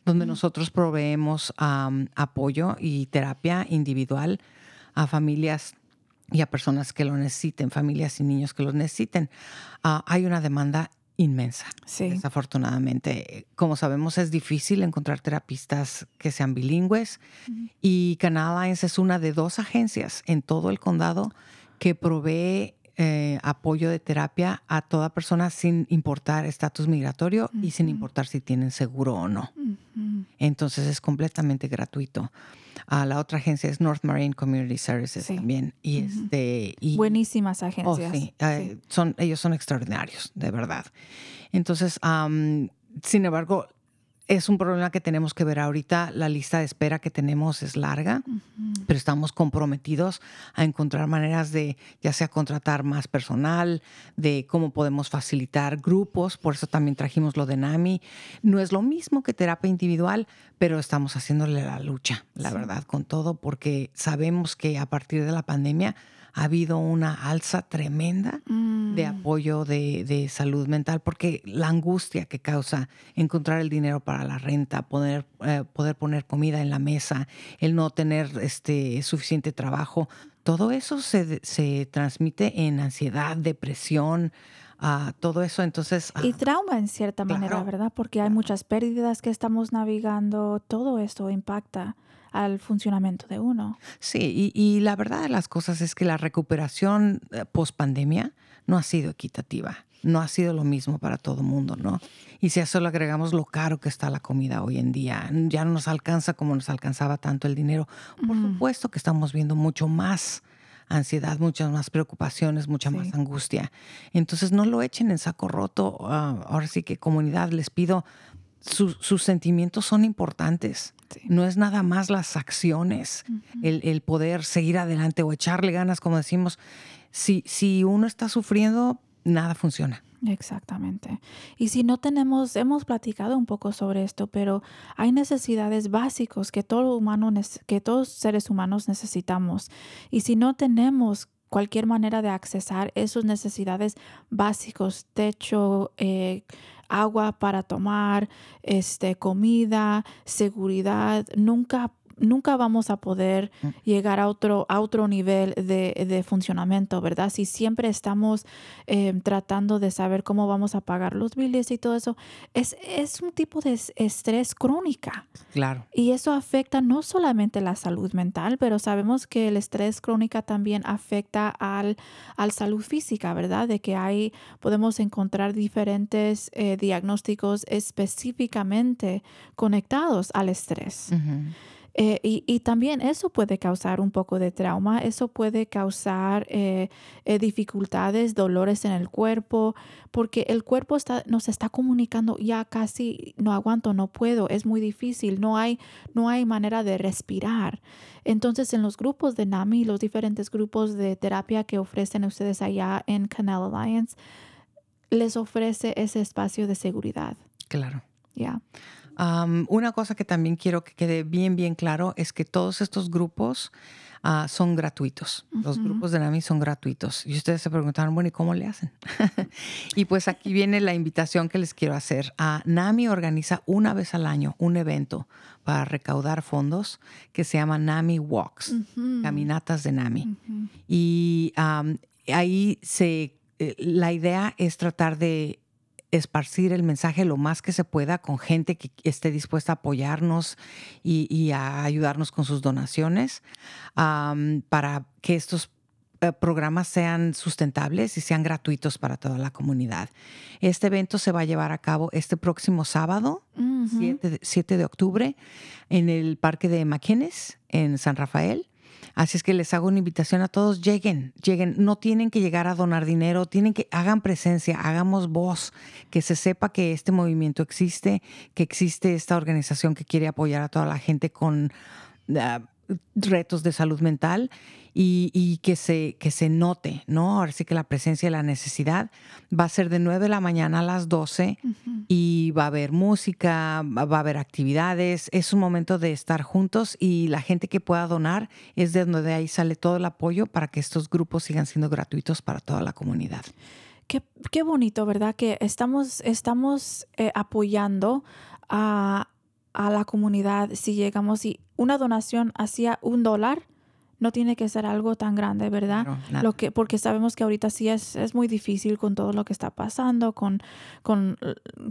donde nosotros proveemos am, apoyo y terapia individual a familias y a personas que lo necesiten, familias y niños que lo necesiten. Ah, hay una demanda inmensa. Sí. Desafortunadamente, como sabemos, es difícil encontrar terapistas que sean bilingües y Canal Alliance es una de dos agencias en todo el condado que provee eh, apoyo de terapia a toda persona sin importar estatus migratorio y sin importar si tienen seguro o no. Entonces es completamente gratuito. Ah, la otra agencia es North Marine Community Services Sí. también. Y este y, Buenísimas Oh, agencias. sí, eh, Son, ellos son extraordinarios, de verdad. Entonces, am, sin embargo, es un problema que tenemos que ver ahorita. La lista de espera que tenemos es larga, pero estamos comprometidos a encontrar maneras de, ya sea contratar más personal, de cómo podemos facilitar grupos. Por eso también trajimos lo de NAMI. No es lo mismo que terapia individual, pero estamos haciéndole la lucha, la verdad, con todo, porque sabemos que a partir de la pandemia ha habido una alza tremenda de apoyo de, de salud mental, porque la angustia que causa encontrar el dinero para la renta, poder, eh, poder poner comida en la mesa, el no tener este, suficiente trabajo, todo eso se, se transmite en ansiedad, depresión, ah, todo eso. Entonces, Y ah, trauma en cierta manera. ¿verdad? Porque hay muchas pérdidas que estamos navegando. Todo esto impacta al funcionamiento de uno. Sí, y, y la verdad de las cosas es que la recuperación post pandemia no ha sido equitativa. No ha sido lo mismo para todo el mundo, ¿no? Y si a eso le agregamos lo caro que está la comida hoy en día, ya no nos alcanza como nos alcanzaba tanto el dinero. Por supuesto que estamos viendo mucho más ansiedad, muchas más preocupaciones, mucha Sí. más angustia. Entonces no lo echen en saco roto. Ah, ahora sí que comunidad, les pido, su- sus sentimientos son importantes. Sí. No es nada más las acciones, el, el poder seguir adelante o echarle ganas, como decimos. Si, si uno está sufriendo, nada funciona. Exactamente. Y si no tenemos, hemos platicado un poco sobre esto, pero hay necesidades básicos que todo humano, que todos seres humanos necesitamos. Y si no tenemos cualquier manera de accesar esas necesidades básicos, techo, eh, agua para tomar, este, comida, seguridad, nunca nunca vamos a poder llegar a otro, a otro nivel de, de funcionamiento, ¿verdad? Si siempre estamos eh, tratando de saber cómo vamos a pagar los biles y todo eso, es, es un tipo de es- estrés crónica. Claro. Y eso afecta no solamente la salud mental, pero sabemos que el estrés crónica también afecta al, al salud física, ¿verdad? De que hay, podemos encontrar diferentes eh, diagnósticos específicamente conectados al estrés. Ujú. Eh, y, y también eso puede causar un poco de trauma, eso puede causar eh, eh, dificultades, dolores en el cuerpo, porque el cuerpo está, nos está comunicando ya casi no aguanto, no puedo, es muy difícil, no hay, no hay manera de respirar. Entonces en los grupos de NAMI, los diferentes grupos de terapia que ofrecen ustedes allá en Canal Alliance, les ofrece ese espacio de seguridad. Claro. Ya. Am, una cosa que también quiero que quede bien, bien claro es que todos estos grupos ah, son gratuitos. Los grupos de NAMI son gratuitos. Y ustedes se preguntaron, bueno, ¿y cómo le hacen? y pues aquí viene la invitación que les quiero hacer. Ah, NAMI organiza una vez al año un evento para recaudar fondos que se llama NAMI Walks, caminatas de NAMI. Y am, ahí se, eh, la idea es tratar de esparcir el mensaje lo más que se pueda con gente que esté dispuesta a apoyarnos y, y a ayudarnos con sus donaciones para que estos eh, programas sean sustentables y sean gratuitos para toda la comunidad. Este evento se va a llevar a cabo este próximo sábado, 7, de- 7 de octubre, en el Parque de McKinnis, en San Rafael. Así es que les hago una invitación a todos, lleguen, lleguen, no tienen que llegar a donar dinero, tienen que, hagan presencia, hagamos voz, que se sepa que este movimiento existe, que existe esta organización que quiere apoyar a toda la gente con ah, retos de salud mental y, y que, se, que se note, ¿no? Ahora sí que la presencia y la necesidad va a ser de 9 de la mañana a las 12 y va a haber música, va a haber actividades, es un momento de estar juntos y la gente que pueda donar es de donde ahí sale todo el apoyo para que estos grupos sigan siendo gratuitos para toda la comunidad. Qué, qué bonito, ¿verdad? Que estamos, estamos eh, apoyando a, a la comunidad si llegamos y una donación hacia un dólar. No tiene que ser algo tan grande, ¿verdad? Lo que, porque sabemos que ahorita sí es, es muy difícil con todo lo que está pasando, con, con,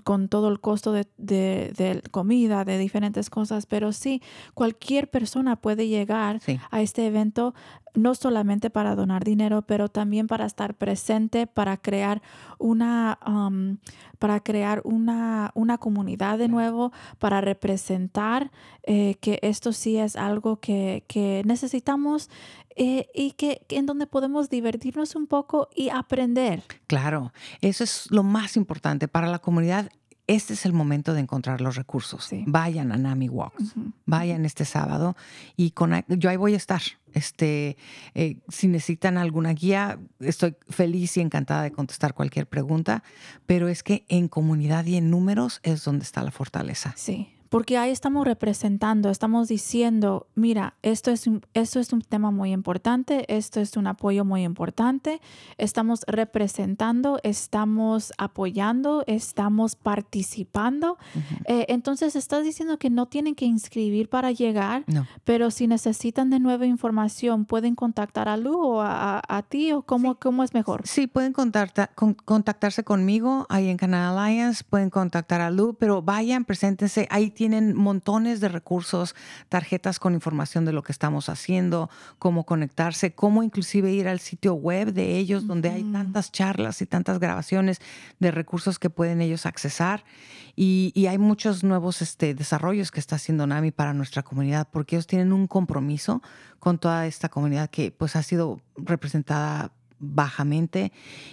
con todo el costo de, de- de comida, de diferentes cosas, pero sí, cualquier persona puede llegar Sí. a este evento no solamente para donar dinero, pero también para estar presente, para crear una, um, para crear una, una comunidad de nuevo, para representar eh, que esto sí es algo que, que necesitamos eh, y que, que en donde podemos divertirnos un poco y aprender. Claro, eso es lo más importante para la comunidad. Este es el momento de encontrar los recursos. Sí. Vayan a Nami Walks, vayan este sábado y con yo ahí voy a estar. Este, eh, si necesitan alguna guía, estoy feliz y encantada de contestar cualquier pregunta. Pero es que en comunidad y en números es donde está la fortaleza. Sí, porque ahí estamos representando, estamos diciendo, mira, esto es, un, esto es un tema muy importante, esto es un apoyo muy importante, estamos representando, estamos apoyando, estamos participando. Eh, entonces, estás diciendo que no tienen que inscribir para llegar, No. pero si necesitan de nueva información, pueden contactar a Lu o a, a- a ti o cómo, cómo es mejor. Sí, pueden contacta- con- contactarse conmigo ahí en Canal Alliance, pueden contactar a Lu, pero vayan, preséntense. Ahí tienen montones de recursos, tarjetas con información de lo que estamos haciendo, cómo conectarse, cómo inclusive ir al sitio web de ellos, donde hay tantas charlas y tantas grabaciones de recursos que pueden ellos accesar. Y, y hay muchos nuevos este, desarrollos que está haciendo NAMI para nuestra comunidad, porque ellos tienen un compromiso con toda esta comunidad que pues ha sido representada bajamente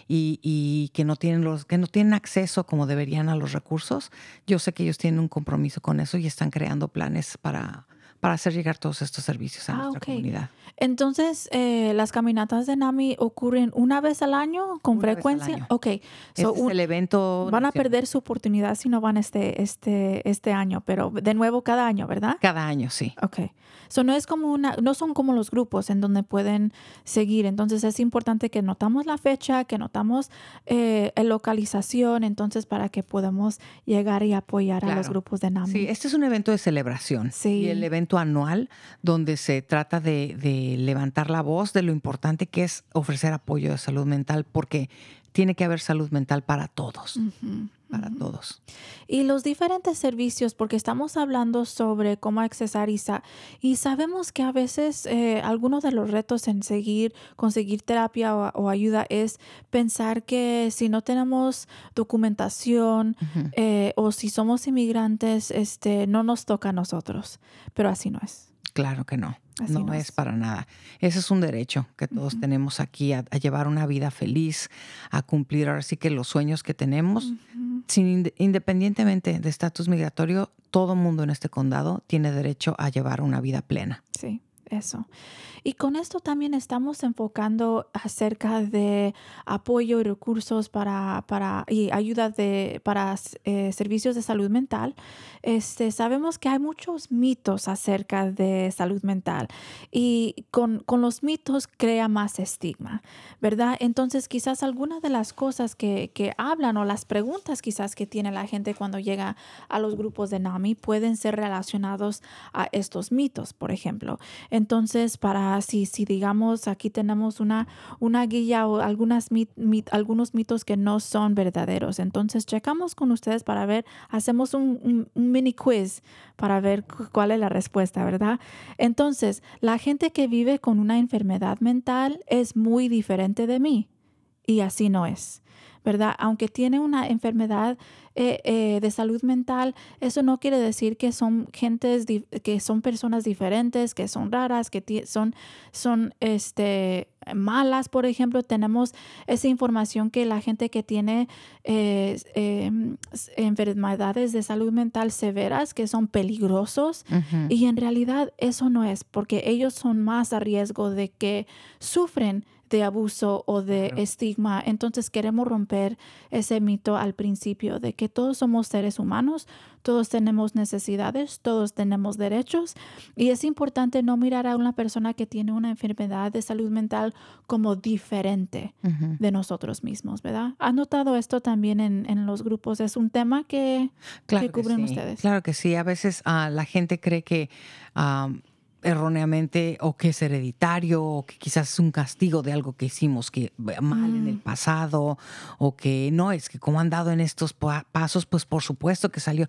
y, y que no tienen los que no tienen acceso como deberían a los recursos. Yo sé que ellos tienen un compromiso con eso y están creando planes para, para hacer llegar todos estos servicios a Ah, nuestra comunidad. Entonces, eh, las caminatas de NAMI ocurren una vez al año con Una frecuencia. año. Ok, Este es el evento. van a perder su oportunidad si no van este, este, este año, pero de nuevo cada año, ¿verdad? cada año, sí. Ok. So no es como una, no son como los grupos en donde pueden seguir. Entonces es importante que notamos la fecha, que notamos eh, la localización, entonces para que podamos llegar y apoyar a los grupos de NAMI. Sí, este es un evento de celebración. Sí. Y el evento anual donde se trata de, levantar la voz de lo importante que es ofrecer apoyo de salud mental, porque tiene que haber salud mental para todos. Para todos. Y los diferentes servicios, porque estamos hablando sobre cómo accesar y, sa- y sabemos que a veces eh, algunos de los retos en seguir, conseguir terapia o, o ayuda es pensar que si no tenemos documentación eh, o si somos inmigrantes, este, no nos toca a nosotros. Pero así no es. Claro que no. Así no, no es es. para nada. Ese es un derecho que todos tenemos aquí a, a llevar una vida feliz, a cumplir ahora sí que los sueños que tenemos. Sin, inde- independientemente de estatus migratorio, todo mundo en este condado tiene derecho a llevar una vida plena. Sí, eso. Y con esto también estamos enfocando acerca de apoyo y recursos para, para y ayuda de, para eh, servicios de salud mental. Este, sabemos que hay muchos mitos acerca de salud mental y con, con los mitos crea más estigma, ¿verdad? Entonces quizás algunas de las cosas que, que hablan o las preguntas quizás que tiene la gente cuando llega a los grupos de NAMI pueden ser relacionados a estos mitos, por ejemplo. Entonces, para si, si digamos aquí tenemos una, una guía o algunas algunos mitos que no son verdaderos, entonces checamos con ustedes para ver, hacemos un, un mini quiz para ver cuál es la respuesta, ¿verdad? Entonces, la gente que vive con una enfermedad mental es muy diferente de mí y así no es. ¿Verdad? Aunque tiene una enfermedad eh, eh, de salud mental, eso no quiere decir que son gentes, que son personas diferentes, que son raras, que son, son este, malas, por ejemplo. Tenemos esa información que la gente que tiene eh, em, enfermedades de salud mental severas, que son peligrosos, y en realidad eso no es, porque ellos son más a riesgo de que sufren de abuso o de estigma. Entonces queremos romper ese mito al principio de que todos somos seres humanos, todos tenemos necesidades, todos tenemos derechos y es importante no mirar a una persona que tiene una enfermedad de salud mental como diferente de nosotros mismos, ¿verdad? ¿Has notado esto también en, los grupos? ¿Es un tema que, cubren ustedes? Claro que sí. A veces uh, la gente cree que erróneamente o que es hereditario o que quizás es un castigo de algo que hicimos que mal en el mm. pasado o que no es que como han dado en estos pasos pues por supuesto que salió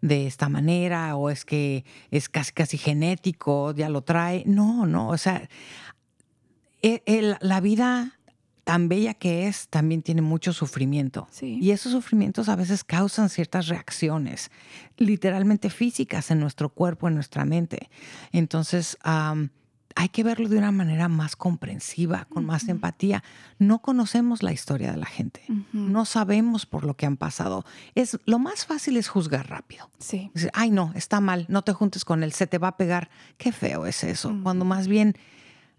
de esta manera o es que es casi casi genético ya lo trae no no o sea e, la vida tan bella que es, también tiene mucho sufrimiento. Y esos sufrimientos a veces causan ciertas reacciones, literalmente físicas en nuestro cuerpo, en nuestra mente. Entonces, hay que verlo de una manera más comprensiva, con más empatía. No conocemos la historia de la gente, no sabemos por lo que han pasado. Es lo más fácil es juzgar rápido. Sí. Ay, no, está mal, no te juntes con él, se te va a pegar. Qué feo es eso. Cuando más bien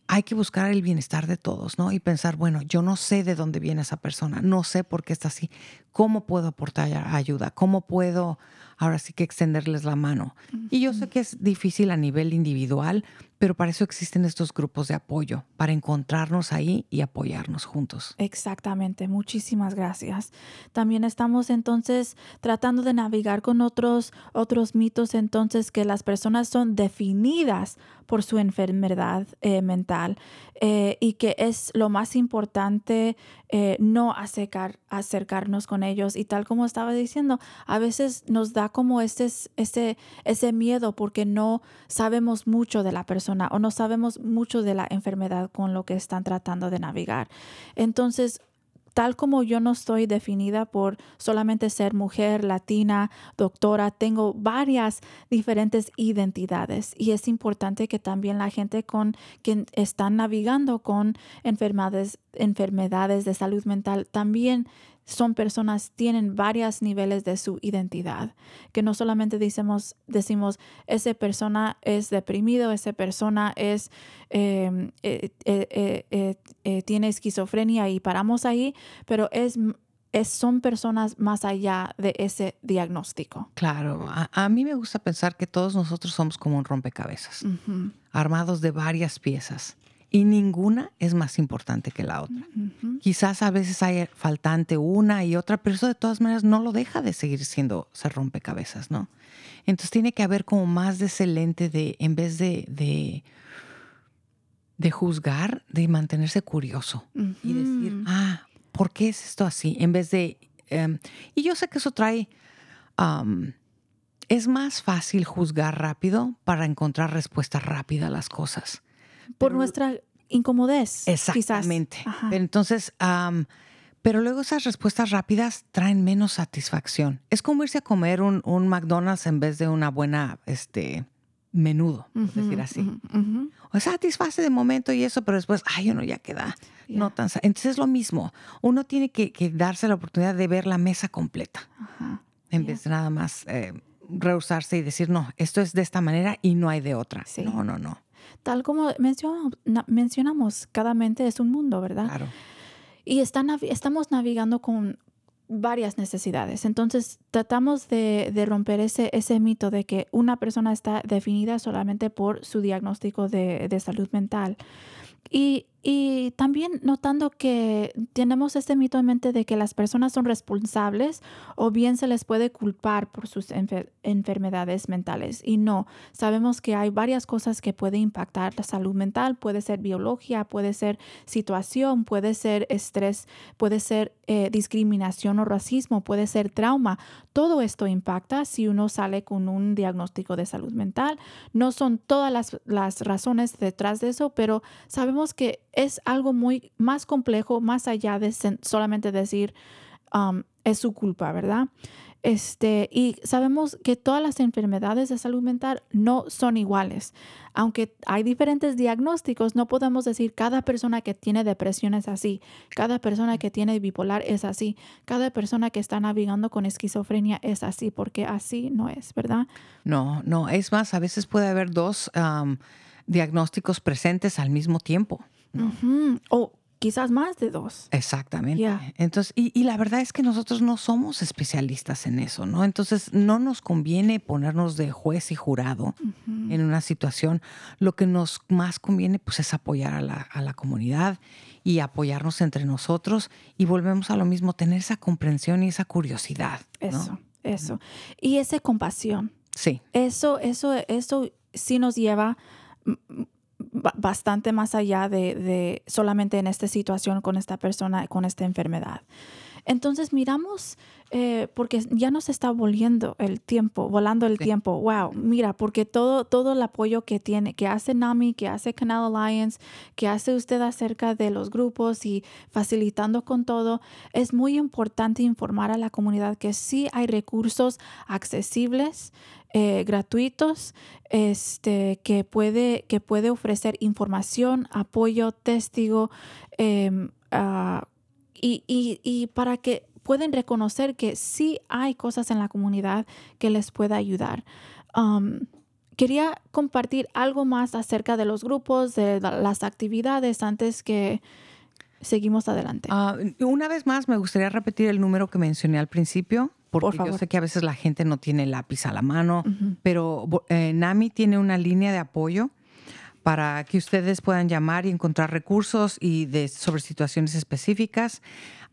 hay que buscar el bienestar de todos, ¿no? Y pensar, bueno, yo no sé de dónde viene esa persona, no sé por qué está así, ¿cómo puedo aportar ayuda? ¿Cómo puedo ahora sí que extenderles la mano? Y yo sé que es difícil a nivel individual, pero para eso existen estos grupos de apoyo, para encontrarnos ahí y apoyarnos juntos. Exactamente, muchísimas gracias. También estamos entonces tratando de navegar con otros, otros mitos, entonces que las personas son definidas por su enfermedad eh, mental eh, y que es lo más importante eh, no acercar, acercarnos con ellos. Y tal como estaba diciendo, a veces nos da como ese, ese, ese miedo porque no sabemos mucho de la persona o no sabemos mucho de la enfermedad con lo que están tratando de navegar. Entonces, tal como yo no estoy definida por solamente ser mujer, latina, doctora, tengo varias diferentes identidades y es importante que también la gente con quien están navegando con enfermedades, enfermedades de salud mental también son personas, tienen varios niveles de su identidad, que no solamente decimos, decimos esa persona es deprimido, esa persona es, em, eh, eh, eh, tiene esquizofrenia y paramos ahí, pero es, es, son personas más allá de ese diagnóstico. Claro, a, mí me gusta pensar que todos nosotros somos como un rompecabezas, armados de varias piezas y ninguna es más importante que la otra. Quizás a veces hay faltante una y otra, pero eso de todas maneras no lo deja de seguir siendo se rompecabezas, ¿no? Entonces tiene que haber como más de ese lente de, en vez de, de, juzgar, de mantenerse curioso y decir, ah, ¿por qué es esto así? En vez de, em, y yo sé que eso trae, es más fácil juzgar rápido para encontrar respuesta rápida a las cosas por nuestra incomodez. Exactamente. entonces, pero luego esas respuestas rápidas traen menos satisfacción. Es como irse a comer un, McDonald's en vez de una buena, este, menudo, por decir así. O satisface de momento y eso, pero después, ay, uno ya queda no tan... Entonces es lo mismo. Uno tiene que, darse la oportunidad de ver la mesa completa, en vez de nada más eh, rehusarse y decir, no, esto es de esta manera y no hay de otra. No, no, no. Tal como mencionamos, na- mencionamos, cada mente es un mundo, ¿verdad? Claro. Y está estamos navegando con varias necesidades. Entonces, tratamos de, de romper ese, ese mito de que una persona está definida solamente por su diagnóstico de, de salud mental. Y, y también notando que tenemos este mito en mente de que las personas son responsables o bien se les puede culpar por sus enfer- enfermedades mentales. Y no, sabemos que hay varias cosas que pueden impactar la salud mental. Puede ser biología, puede ser situación, puede ser estrés, puede ser eh, discriminación o racismo, puede ser trauma. Todo esto impacta si uno sale con un diagnóstico de salud mental. No son todas las, las razones detrás de eso, pero sabemos que es algo muy más complejo, más allá de solamente decir um, es su culpa, ¿verdad? Este, y sabemos que todas las enfermedades de salud mental no son iguales. Aunque hay diferentes diagnósticos, no podemos decir cada persona que tiene depresión es así, cada persona que tiene bipolar es así, cada persona que está navegando con esquizofrenia es así, porque así no es, ¿verdad? No, no, es más, a veces puede haber dos am, diagnósticos presentes al mismo tiempo. O quizás más de dos. Exactamente. Entonces, y, y la verdad es que nosotros no somos especialistas en eso, ¿no? Entonces, no nos conviene ponernos de juez y jurado en una situación. Lo que nos más conviene, pues, es apoyar a la, a la comunidad y apoyarnos entre nosotros. Y volvemos a lo mismo, tener esa comprensión y esa curiosidad. ¿no? Eso, eso. Y esa compasión. Sí, Eso, eso, eso sí nos lleva bastante más allá de, de solamente en esta situación con esta persona, con esta enfermedad. Entonces miramos, eh, porque ya nos está volviendo el tiempo, volando el Sí. tiempo. Wow, mira, porque todo, todo el apoyo que tiene, que hace NAMI, que hace Canal Alliance, que hace usted acerca de los grupos y facilitando con todo, es muy importante informar a la comunidad que sí hay recursos accesibles, eh, gratuitos, este, que, puede, que puede ofrecer información, apoyo, testigo, ah, y, y- y para que pueden reconocer que sí hay cosas en la comunidad que les pueda ayudar. Um, quería compartir algo más acerca de los grupos, de la- las actividades antes que seguimos adelante. Ah, una vez más, me gustaría repetir el número que mencioné al principio, porque Por yo favor. sé que a veces la gente no tiene lápiz a la mano, pero eh, NAMI tiene una línea de apoyo para que ustedes puedan llamar y encontrar recursos y de, sobre situaciones específicas.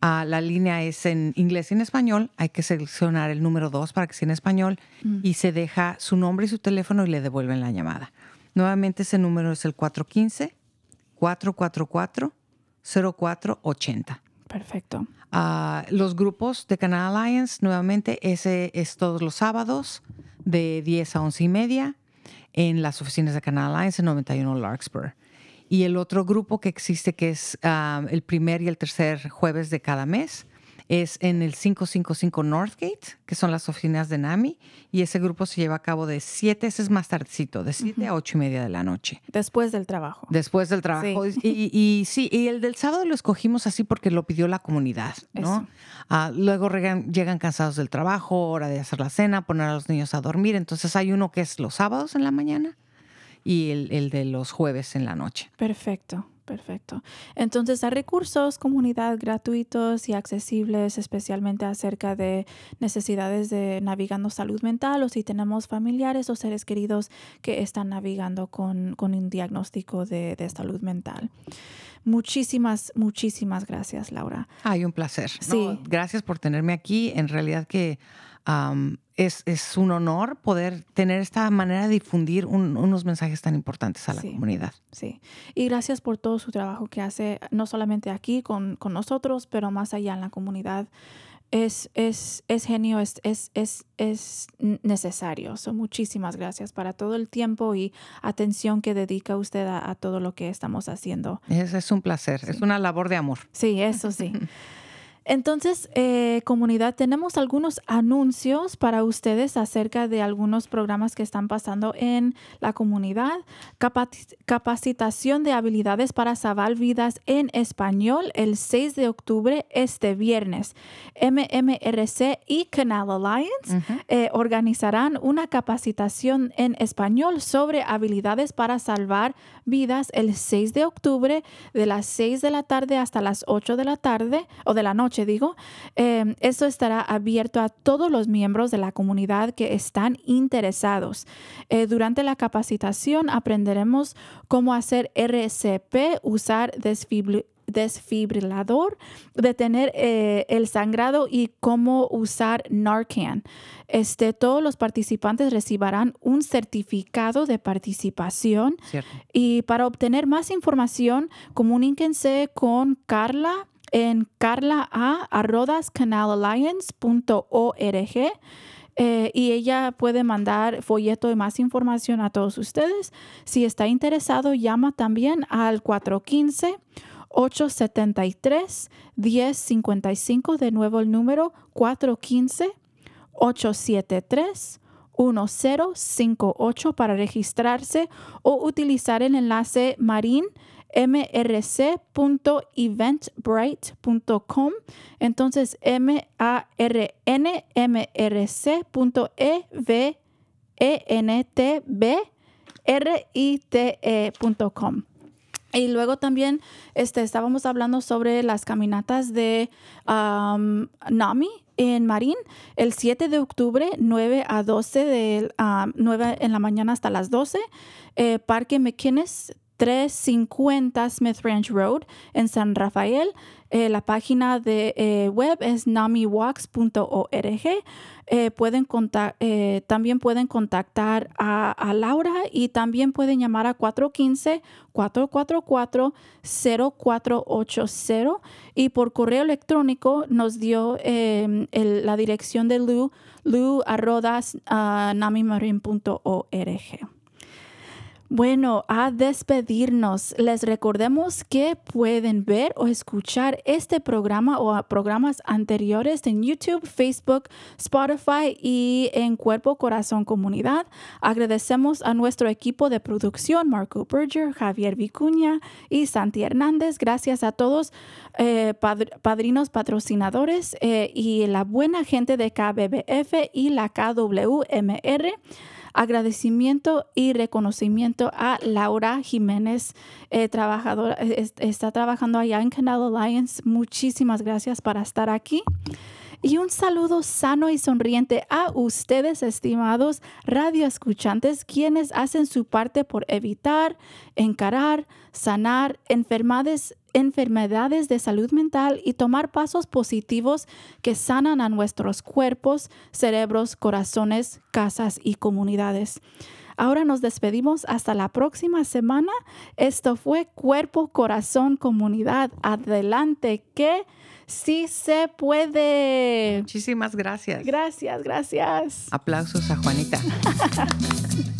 Ah, la línea es en inglés y en español. Hay que seleccionar el número 2 para que sea en español y se deja su nombre y su teléfono y le devuelven la llamada. Nuevamente ese número es el 415-444-0480. Perfecto. Ah, los grupos de Canal Alliance, nuevamente, ese es todos los sábados de 10 a 11 y media en las oficinas de Canal Alliance en 91 Larkspur. Y el otro grupo que existe, que es ah, el primer y el tercer jueves de cada mes, es en el 555 Northgate, que son las oficinas de NAMI. Y ese grupo se lleva a cabo de 7, ese es más tardecito, de 7 a 8 y media de la noche. Después del trabajo. Después del trabajo. Y, y- y sí, y el del sábado lo escogimos así porque lo pidió la comunidad, ¿no? Ah, luego regan- llegan cansados del trabajo, hora de hacer la cena, poner a los niños a dormir. Entonces hay uno que es los sábados en la mañana y el, el de los jueves en la noche. Perfecto, perfecto. Entonces, hay recursos, comunidad gratuitos y accesibles, especialmente acerca de necesidades de navegando salud mental o si tenemos familiares o seres queridos que están navegando con, con un diagnóstico de, de salud mental. Muchísimas, muchísimas gracias, Laura. Ay, un placer. No, Sí. gracias por tenerme aquí. En realidad que am, es, es un honor poder tener esta manera de difundir un- unos mensajes tan importantes a la Sí. comunidad. Sí, y gracias por todo su trabajo que hace, no solamente aquí con, con nosotros, pero más allá en la comunidad. Es, es, es genio, es, es, es, es necesario. So, muchísimas gracias para todo el tiempo y atención que dedica usted a, a todo lo que estamos haciendo. Es, es un placer. Es una labor de amor. Sí, eso sí. Entonces, eh, comunidad, tenemos algunos anuncios para ustedes acerca de algunos programas que están pasando en la comunidad. Capaci- capacitación de habilidades para salvar vidas en español el 6 de octubre, este viernes. MMRC y Canal Alliance eh, organizarán una capacitación en español sobre habilidades para salvar vidas el 6 de octubre de las 6 de la tarde hasta las 8 de la tarde o de la noche digo. Eh, esto estará abierto a todos los miembros de la comunidad que están interesados. Eh, durante la capacitación aprenderemos cómo hacer RCP, usar desfibri- desfibrilador, detener eh, el sangrado y cómo usar Narcan. Este, todos los participantes recibirán un certificado de participación Cierto. y para obtener más información, comuníquense con Carla en carla.a.canalalliance.org eh, y ella puede mandar folleto de más información a todos ustedes. Si está interesado, llama también al 415 873 1055 de nuevo el número 415 873 1058 para registrarse o utilizar el enlace marin mrc.eventbrite.com. Entonces, m a r n m r c e v e n t b r i t e punto com. Y luego también este, estábamos hablando sobre las caminatas de um, NAMI en Marín el 7 de octubre, 9 a 12, de, um, 9 en la mañana hasta las 12. Eh, Parque McKinnis, 350 Smith Ranch Road en San Rafael. Eh, la página de eh, web es namiwalks.org. Eh, también pueden contactar a, Laura y también pueden llamar a 415-444-0480 y por correo electrónico nos dio el- la dirección de Lu, lu arroba, ah, namimarin.org. Bueno, a despedirnos, les recordemos que pueden ver o escuchar este programa o programas anteriores en YouTube, Facebook, Spotify y en Cuerpo Corazón Comunidad. Agradecemos a nuestro equipo de producción, Marco Berger, Javier Vicuña y Santi Hernández. Gracias a todos, eh, padr- padrinos patrocinadores eh, y la buena gente de KBBF y la KWMR agradecimiento y reconocimiento a Laura Jiménez, eh, trabajadora, es- está trabajando allá en Canal Alliance. Muchísimas gracias por estar aquí. Y un saludo sano y sonriente a ustedes, estimados radioescuchantes, quienes hacen su parte por evitar, encarar, sanar enfermedades, enfermedades de salud mental y tomar pasos positivos que sanan a nuestros cuerpos, cerebros, corazones, casas y comunidades. Ahora nos despedimos hasta la próxima semana. Esto fue Cuerpo, Corazón, Comunidad. Adelante, que sí se puede. Muchísimas gracias. Gracias, gracias. Aplausos a Juanita.